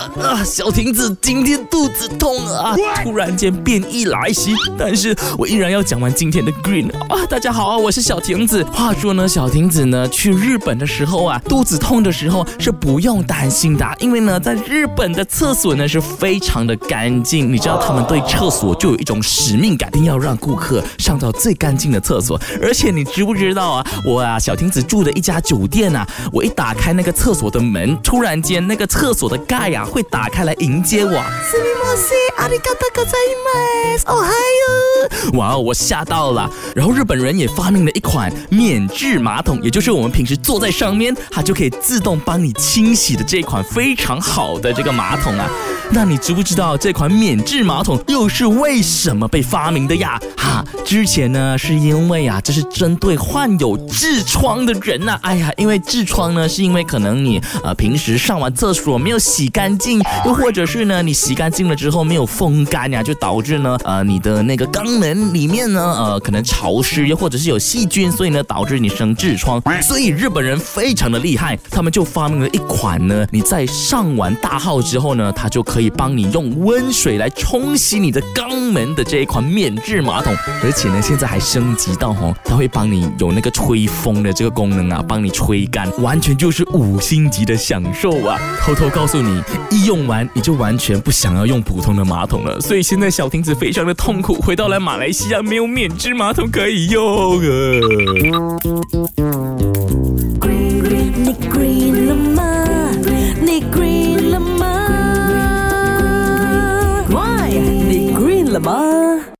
啊，小亭子今天肚子痛啊，突然间变异来袭，但是我依然要讲完今天的 green 啊。大家好啊，我是小亭子。话说呢，小亭子呢去日本的时候啊，肚子痛的时候是不用担心的，因为呢，在日本的厕所呢是非常的干净。你知道他们对厕所就有一种使命感，一定要让顾客上到最干净的厕所。而且你知不知道啊，我啊小亭子住的一家酒店啊，我一打开那个厕所的门，突然间那个厕所的盖呀会打开来迎接我。すみません、ありがとうございます。おはよう。哇哦，我吓到了。然后日本人也发明了一款免治马桶，也就是我们平时坐在上面，它就可以自动帮你清洗的这款非常好的这个马桶啊。 那你知不知道这款免治马桶又是为什么被发明的呀？哈，之前呢是因为啊，这是针对患有痔疮的人呐、哎呀，因为痔疮呢，是因为可能你呃平时上完厕所没有洗干净，又或者是呢你洗干净了之后没有风干呀，就导致呢呃你的那个肛门里面呢呃可能潮湿，又或者是有细菌，所以呢导致你生痔疮。所以日本人非常的厉害，他们就发明了一款呢，你在上完大号之后呢，它就可可以帮你用温水来冲洗你的肛门的这一款免治马桶，而且呢现在还升级到哦，它会帮你有那个吹风的这个功能啊，帮你吹干，完全就是五星级的享受啊！偷偷告诉你，一用完你就完全不想要用普通的马桶了，所以现在小亭子非常的痛苦，回到了马来西亚没有免治马桶可以用啊。了